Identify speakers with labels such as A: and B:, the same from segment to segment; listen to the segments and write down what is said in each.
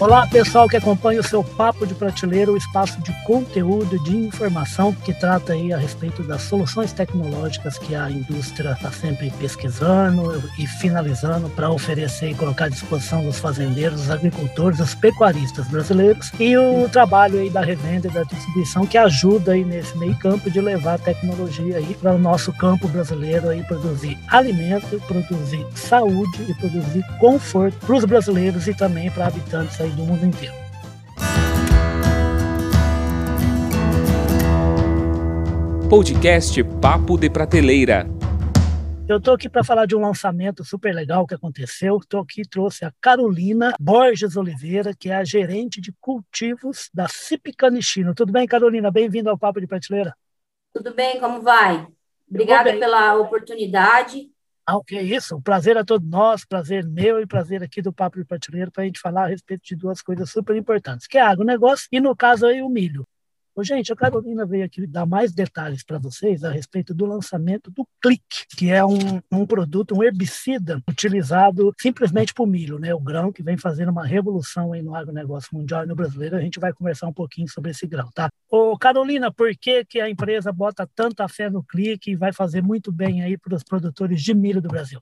A: Olá, pessoal que acompanha o seu Papo de Prateleira, o espaço de conteúdo, de informação que trata aí a respeito das soluções tecnológicas que a indústria está sempre pesquisando e finalizando para oferecer e colocar à disposição dos fazendeiros, dos agricultores, dos pecuaristas brasileiros e o trabalho aí da revenda e da distribuição que ajuda aí nesse meio campo de levar a tecnologia aí para o nosso campo brasileiro aí produzir alimento, produzir saúde e produzir conforto para os brasileiros e também para habitantes aí aí do mundo inteiro.
B: Podcast Papo de Prateleira.
A: Eu estou aqui para falar de um lançamento super legal que aconteceu. Estou aqui trouxe a Carolina Borges Oliveira, que é a gerente de cultivos da Cipicanichino. Tudo bem, Carolina? Bem-vindo ao Papo de Prateleira.
C: Tudo bem, como vai? Obrigada pela oportunidade.
A: Ah, o que é isso? O prazer a todos nós, prazer meu e prazer aqui do Papo de Prateleiro para a gente falar a respeito de duas coisas super importantes, que é agronegócio e, no caso, aí, o milho. Gente, a Carolina veio aqui dar mais detalhes para vocês a respeito do lançamento do Click, que é um, um produto, um herbicida utilizado simplesmente para o milho, né? o grão que vem fazendo uma revolução aí no agronegócio mundial e no brasileiro. A gente vai conversar um pouquinho sobre esse grão, tá? Ô, Carolina, por que, que a empresa bota tanta fé no Click e vai fazer muito bem aí para os produtores de milho do Brasil?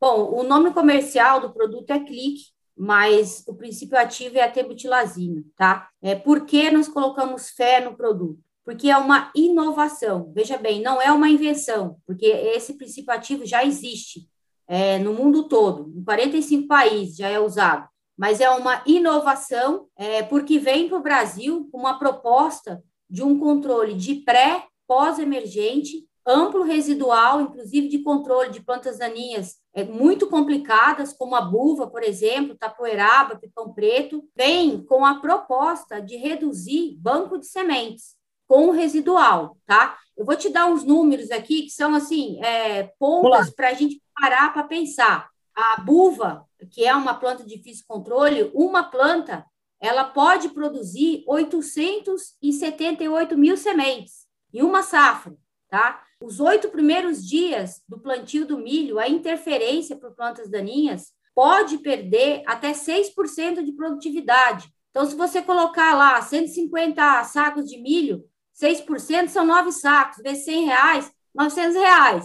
C: Bom, o nome comercial do produto é Click, mas o princípio ativo é a tebutilazina, tá? É, por que nós colocamos fé no produto? Porque é uma inovação. Veja bem, não é uma invenção, porque esse princípio ativo já existe é, no mundo todo, em 45 países já é usado. Mas é uma inovação é, porque vem para o Brasil uma proposta de um controle de pré, pós-emergente amplo residual, inclusive de controle de plantas daninhas é, muito complicadas, como a buva, por exemplo, tapoeraba, pipão preto, vem com a proposta de reduzir banco de sementes com o residual, tá? Eu vou te dar uns números aqui que são, assim, é, pontas para a gente parar para pensar. A buva, que é uma planta de difícil controle, uma planta, ela pode produzir 878 mil sementes em uma safra, tá? Os oito primeiros dias do plantio do milho, a interferência por plantas daninhas pode perder até 6% de produtividade. Então, se você colocar lá 150 sacos de milho, 6% são nove sacos, vezes 100 reais, 900 reais.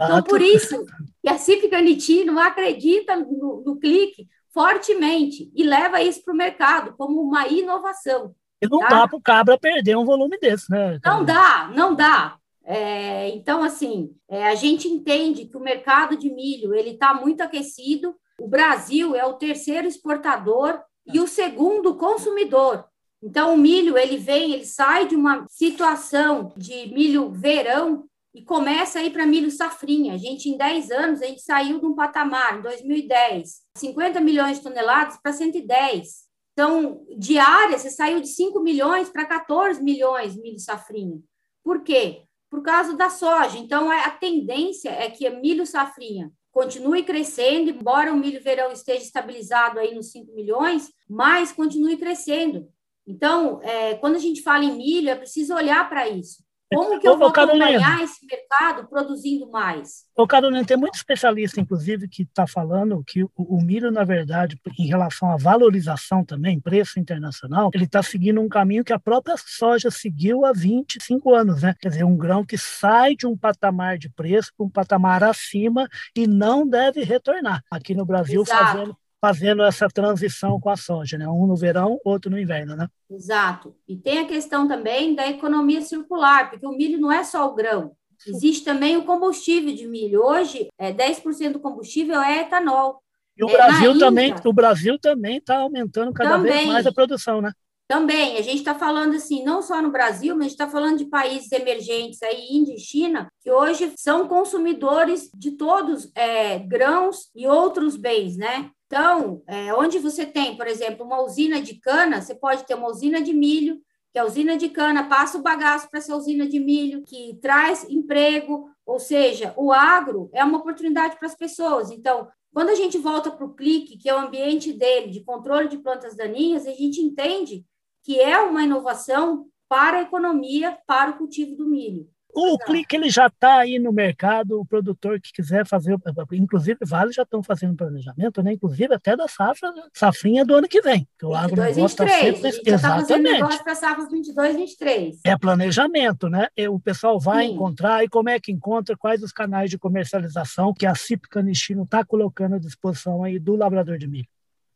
C: Então, por isso que a Cífica Nitino acredita no, no clique fortemente e leva isso para o mercado como uma inovação.
A: E não tá? dá para o cabra perder um volume desse, né?
C: Não dá, não dá. É, então, assim, é, a gente entende que o mercado de milho ele está muito aquecido. O Brasil é o terceiro exportador e o segundo consumidor. Então, o milho ele vem, ele sai de uma situação de milho verão e começa a ir para milho safrinha. A gente, em 10 anos, a gente saiu de um patamar, em 2010, 50 milhões de toneladas para 110. Então, diária, você saiu de 5 milhões para 14 milhões de milho safrinha. Por quê? Por causa da soja. Então, é, a tendência é que milho safrinha continue crescendo, embora o milho verão esteja estabilizado aí nos 5 milhões, mas continue crescendo. Então, é, quando a gente fala em milho, é preciso olhar para isso. Como que eu vou acompanhar esse mercado produzindo mais?
A: Ô, Carolina, tem muito especialista, inclusive, que está falando que o, o, milho, na verdade, em relação à valorização também, preço internacional, ele está seguindo um caminho que a própria soja seguiu há 25 anos, né? Quer dizer, um grão que sai de um patamar de preço para um patamar acima e não deve retornar. Aqui no Brasil, Exato. fazendo fazendo essa transição com a soja, né? Um no verão, outro no inverno, né?
C: Exato. E tem a questão também da economia circular, porque o milho não é só o grão. Existe também o combustível de milho. Hoje, é 10% do combustível é etanol.
A: E o é, Brasil também, o Brasil também está aumentando cada também, vez mais a produção, né?
C: Também, a gente está falando assim, não só no Brasil, mas a gente está falando de países emergentes aí, Índia e China, que hoje são consumidores de todos é, grãos e outros bens, né? Então, é, onde você tem, por exemplo, uma usina de cana, você pode ter uma usina de milho, que a usina de cana passa o bagaço para essa usina de milho, que traz emprego, ou seja, o agro é uma oportunidade para as pessoas. Então, quando a gente volta para o clique, que é o ambiente dele, de controle de plantas daninhas, a gente entende que é uma inovação para a economia, para o cultivo do milho.
A: O clique ele já está aí no mercado, o produtor que quiser fazer, inclusive vale já estão fazendo planejamento, né? Inclusive até da safra, safrinha do ano que vem. Que
C: o 22, 23. Tá sempre... A gente Exatamente. Já tá para a safra 22, 23.
A: É planejamento, né? O pessoal vai Sim. encontrar e como é que encontra, quais os canais de comercialização que a CIP Canistino está colocando à disposição aí do labrador de milho.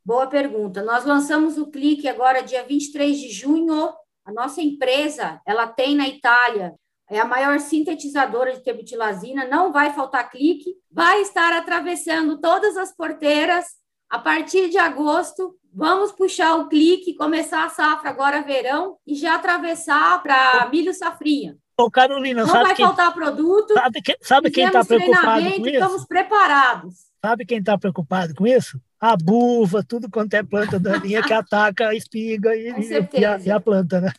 C: Boa pergunta. Nós lançamos o clique agora dia 23 de junho. A nossa empresa, ela tem na Itália é a maior sintetizadora de tebutilazina, não vai faltar clique, vai estar atravessando todas as porteiras a partir de agosto. Vamos puxar o clique, começar a safra agora verão e já atravessar para milho safrinha.
A: Ô, Carolina,
C: não vai quem, faltar produto.
A: Sabe, que, sabe quem está preocupado com isso?
C: Estamos preparados.
A: Sabe quem está preocupado com isso? A buva, tudo quanto é planta daninha que ataca a espiga e, e, a, e a planta, né?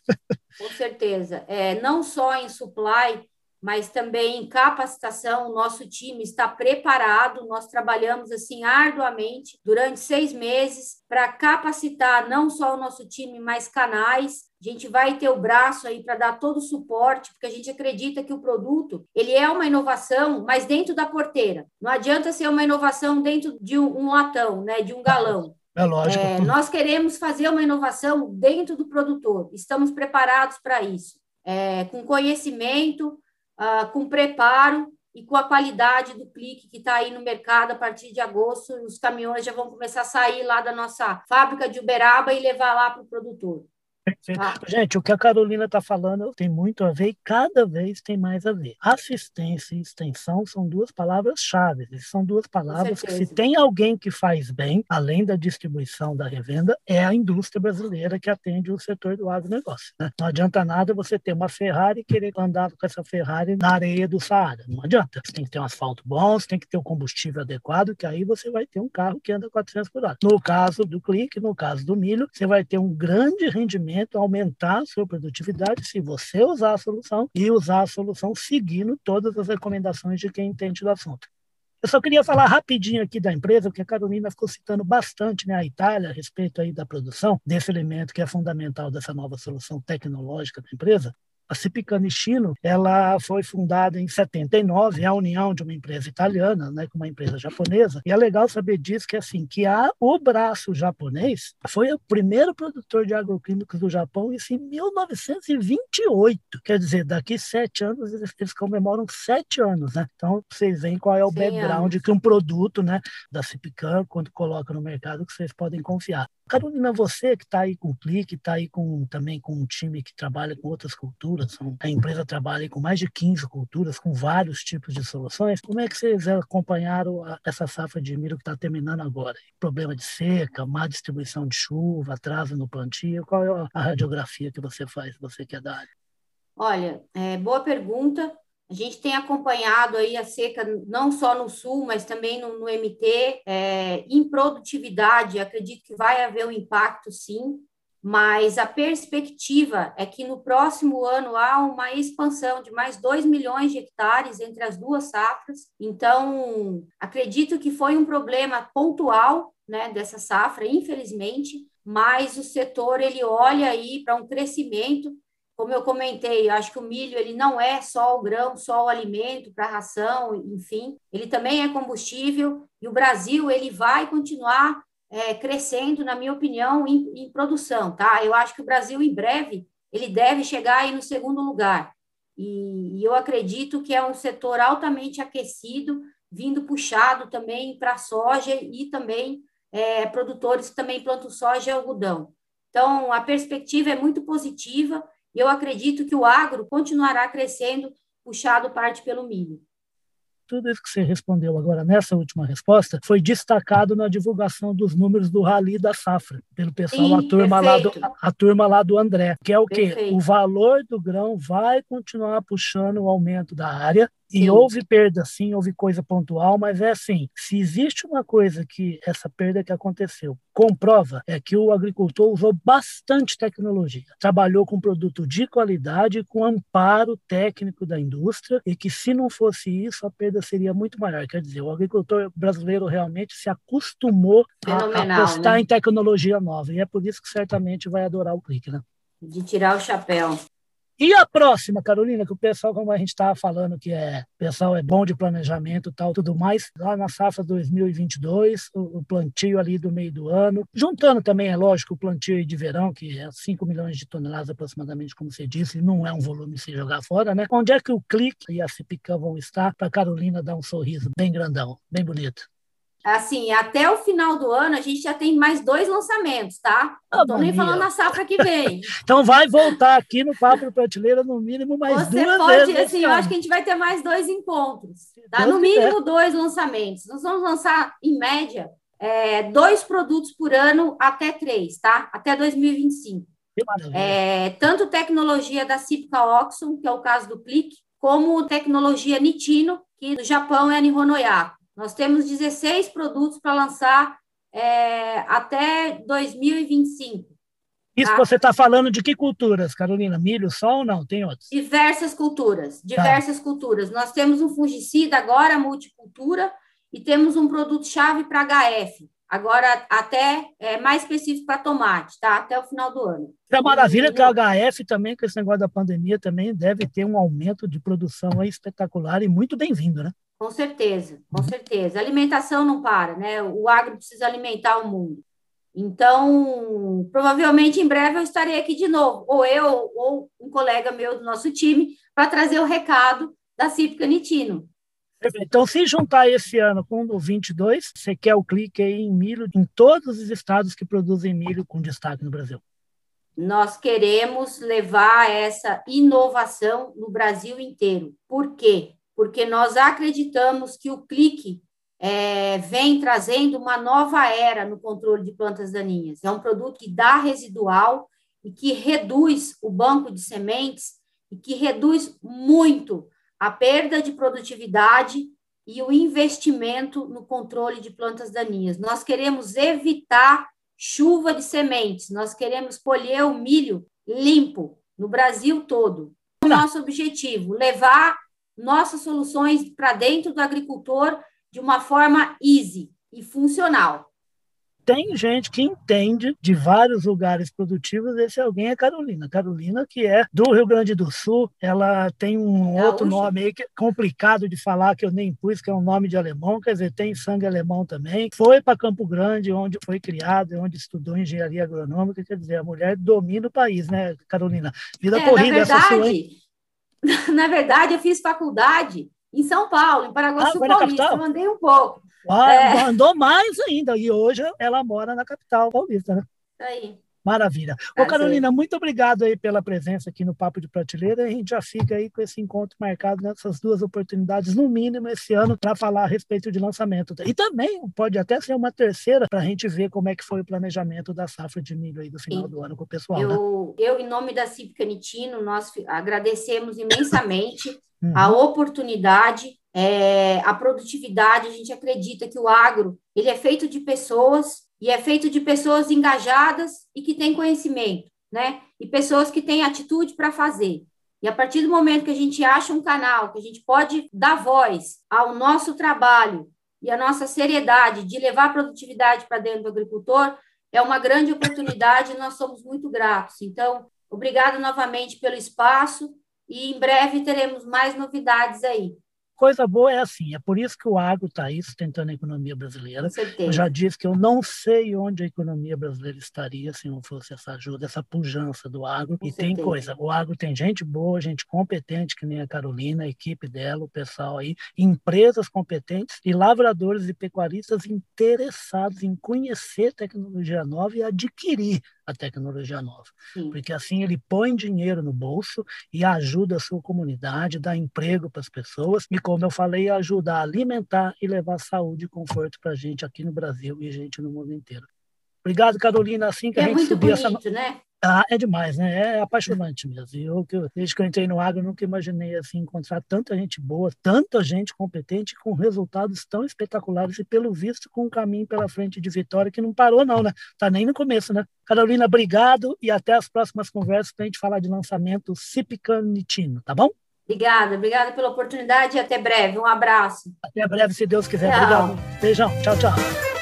C: Com certeza. É, não só em supply, mas também em capacitação. O nosso time está preparado. Nós trabalhamos assim arduamente durante seis meses para capacitar não só o nosso time, mas canais. A gente vai ter o braço aí para dar todo o suporte, porque a gente acredita que o produto ele é uma inovação, mas dentro da porteira. Não adianta ser uma inovação dentro de um, latão, né, de um galão.
A: É lógico. É,
C: nós queremos fazer uma inovação dentro do produtor. Estamos preparados para isso, é, com conhecimento, uh, com preparo e com a qualidade do clique que está aí no mercado a partir de agosto. Os caminhões já vão começar a sair lá da nossa fábrica de Uberaba e levar lá para o produtor.
A: Ah. Gente, o que a Carolina está falando tem muito a ver e cada vez tem mais a ver. Assistência e extensão são duas palavras-chave. São duas palavras que, se tem alguém que faz bem, além da distribuição da revenda, é a indústria brasileira que atende o setor do agronegócio. Né? Não adianta nada você ter uma Ferrari e querer andar com essa Ferrari na areia do Saara. Não adianta. Você tem que ter um asfalto bom, você tem que ter o um combustível adequado, que aí você vai ter um carro que anda 400 por hora. No caso do clique, no caso do milho, você vai ter um grande rendimento aumentar a sua produtividade se você usar a solução e usar a solução seguindo todas as recomendações de quem entende do assunto. Eu só queria falar rapidinho aqui da empresa, porque a Carolina ficou citando bastante né, a Itália a respeito aí da produção desse elemento que é fundamental dessa nova solução tecnológica da empresa. A Cipicanistino, ela foi fundada em 79, é a união de uma empresa italiana, né, com uma empresa japonesa. E é legal saber disso que assim, que a, o braço japonês foi o primeiro produtor de agroquímicos do Japão isso em 1928. Quer dizer, daqui sete anos eles, eles comemoram sete anos, né? Então vocês veem qual é o Sim, background que um produto, né, da Cipican, quando coloca no mercado, que vocês podem confiar. Carolina, você que está aí com o Clique, está aí com, também com um time que trabalha com outras culturas, a empresa trabalha com mais de 15 culturas, com vários tipos de soluções. Como é que vocês acompanharam essa safra de milho que está terminando agora? Problema de seca, má distribuição de chuva, atraso no plantio? Qual é a radiografia que você faz, você que é da área?
C: Olha, é, boa pergunta. A gente tem acompanhado aí a seca não só no sul, mas também no, no MT. É, em produtividade, acredito que vai haver um impacto, sim, mas a perspectiva é que no próximo ano há uma expansão de mais 2 milhões de hectares entre as duas safras. Então, acredito que foi um problema pontual né, dessa safra, infelizmente, mas o setor ele olha aí para um crescimento como eu comentei, eu acho que o milho ele não é só o grão, só o alimento para ração, enfim, ele também é combustível e o Brasil ele vai continuar é, crescendo, na minha opinião, em, em, produção, tá? Eu acho que o Brasil em breve ele deve chegar aí no segundo lugar e, e eu acredito que é um setor altamente aquecido, vindo puxado também para soja e também é, produtores que também plantam soja e algodão. Então a perspectiva é muito positiva eu acredito que o agro continuará crescendo, puxado parte pelo milho.
A: Tudo isso que você respondeu agora nessa última resposta foi destacado na divulgação dos números do Rally da Safra, pelo pessoal, Sim, a, turma lá do, a turma lá do André, que é o quê? O valor do grão vai continuar puxando o aumento da área, e sim. houve perda, sim, houve coisa pontual, mas é assim: se existe uma coisa que essa perda que aconteceu comprova, é que o agricultor usou bastante tecnologia, trabalhou com produto de qualidade, com amparo técnico da indústria, e que se não fosse isso, a perda seria muito maior. Quer dizer, o agricultor brasileiro realmente se acostumou a apostar né? em tecnologia nova, e é por isso que certamente vai adorar o clique, né?
C: De tirar o chapéu.
A: E a próxima, Carolina, que o pessoal, como a gente estava falando, que é pessoal é bom de planejamento tal, tudo mais, lá na safra 2022, o, o, plantio ali do meio do ano, juntando também, é lógico, o plantio de verão, que é 5 milhões de toneladas aproximadamente, como você disse, não é um volume se jogar fora, né? Onde é que o clique e a Cipicã vão estar para Carolina dar um sorriso bem grandão, bem bonito?
C: Assim, até o final do ano a gente já tem mais dois lançamentos, tá? Não estou nem falando na safra que vem.
A: então vai voltar aqui no Papo Prateleira no mínimo mais
C: Você
A: duas
C: pode,
A: vezes.
C: assim, eu acho que a gente vai ter mais dois encontros, tá? No mínimo dois lançamentos. Nós vamos lançar, em média, é, dois produtos por ano até três, tá? Até 2025. É, tanto tecnologia da Cipca Oxon, que é o caso do Clique, como tecnologia Nitino, que do Japão é a Nihonoyaku. Nós temos 16 produtos para lançar é, até 2025.
A: Isso tá? você está falando de que culturas, Carolina? Milho só ou não? Tem outros?
C: Diversas culturas, tá. diversas tá. culturas. Nós temos um fungicida agora, multicultura, e temos um produto-chave para HF. Agora, até é, mais específico para tomate, tá? Até o final do ano.
A: É maravilha que o HF também, com esse negócio da pandemia, também deve ter um aumento de produção espetacular e muito bem-vindo, né?
C: Com certeza, com certeza. A alimentação não para, né? O agro precisa alimentar o mundo. Então, provavelmente em breve eu estarei aqui de novo, ou eu, ou um colega meu do nosso time, para trazer o recado da Cípica Nitino.
A: Então, se juntar esse ano com o 22, você quer o clique aí em milho em todos os estados que produzem milho com destaque no Brasil?
C: Nós queremos levar essa inovação no Brasil inteiro. Por quê? Porque nós acreditamos que o clique é, vem trazendo uma nova era no controle de plantas daninhas. É um produto que dá residual e que reduz o banco de sementes e que reduz muito a perda de produtividade e o investimento no controle de plantas daninhas. Nós queremos evitar chuva de sementes, nós queremos colher o milho limpo no Brasil todo. O nosso objetivo, levar nossas soluções para dentro do agricultor de uma forma easy e funcional.
A: Tem gente que entende de vários lugares produtivos, esse alguém é Carolina. Carolina, que é do Rio Grande do Sul, ela tem um é outro nome aí que é complicado de falar, que eu nem pus, que é um nome de alemão, quer dizer, tem sangue alemão também. Foi para Campo Grande, onde foi criado, onde estudou engenharia agronômica, quer dizer, a mulher domina o país, né, Carolina?
C: Vida é, corrida essa sua, hein? Na verdade, eu fiz faculdade em São Paulo, em Paraguaçu ah, Paulista. Mandei um pouco.
A: Ah, é... Mandou mais ainda. E hoje ela mora na capital paulista, né?
C: Aí.
A: Maravilha. Ô, Carolina, muito obrigado aí pela presença aqui no Papo de Prateleira. A gente já fica aí com esse encontro marcado nessas duas oportunidades, no mínimo, esse ano, para falar a respeito de lançamento. E também pode até ser uma terceira para a gente ver como é que foi o planejamento da safra de milho aí do final do ano com o pessoal.
C: Eu, né? eu em nome da Cívica Nitino, nós agradecemos imensamente uhum. a oportunidade é, a produtividade, a gente acredita que o agro ele é feito de pessoas e é feito de pessoas engajadas e que têm conhecimento, né? E pessoas que têm atitude para fazer. E a partir do momento que a gente acha um canal que a gente pode dar voz ao nosso trabalho e a nossa seriedade de levar produtividade para dentro do agricultor, é uma grande oportunidade e nós somos muito gratos. Então, obrigado novamente pelo espaço e em breve teremos mais novidades aí
A: coisa boa é assim, é por isso que o agro está aí sustentando a economia brasileira. Eu já disse que eu não sei onde a economia brasileira estaria se não fosse essa ajuda, essa pujança do agro. Com e certeza. tem coisa, o agro tem gente boa, gente competente, que nem a Carolina, a equipe dela, o pessoal aí, empresas competentes e lavradores e pecuaristas interessados em conhecer tecnologia nova e adquirir a tecnologia nova. Sim. Porque assim ele põe dinheiro no bolso e ajuda a sua comunidade, dá emprego para as pessoas e, como eu falei, ajuda a alimentar e levar saúde e conforto para a gente aqui no Brasil e gente no mundo inteiro. Obrigado, Carolina. Assim que é a gente subir essa.
C: Né?
A: Ah, é demais, né? É apaixonante mesmo. Eu, eu, desde que eu entrei no agro, nunca imaginei assim, encontrar tanta gente boa, tanta gente competente com resultados tão espetaculares e, pelo visto, com um caminho pela frente de vitória que não parou, não, né? Tá nem no começo, né? Carolina, obrigado e até as próximas conversas para a gente falar de lançamento Cipicanitino, tá bom?
C: Obrigada, obrigada pela oportunidade e até breve. Um abraço.
A: Até breve, se Deus quiser. Tchau. Obrigado. Beijão. Tchau, tchau.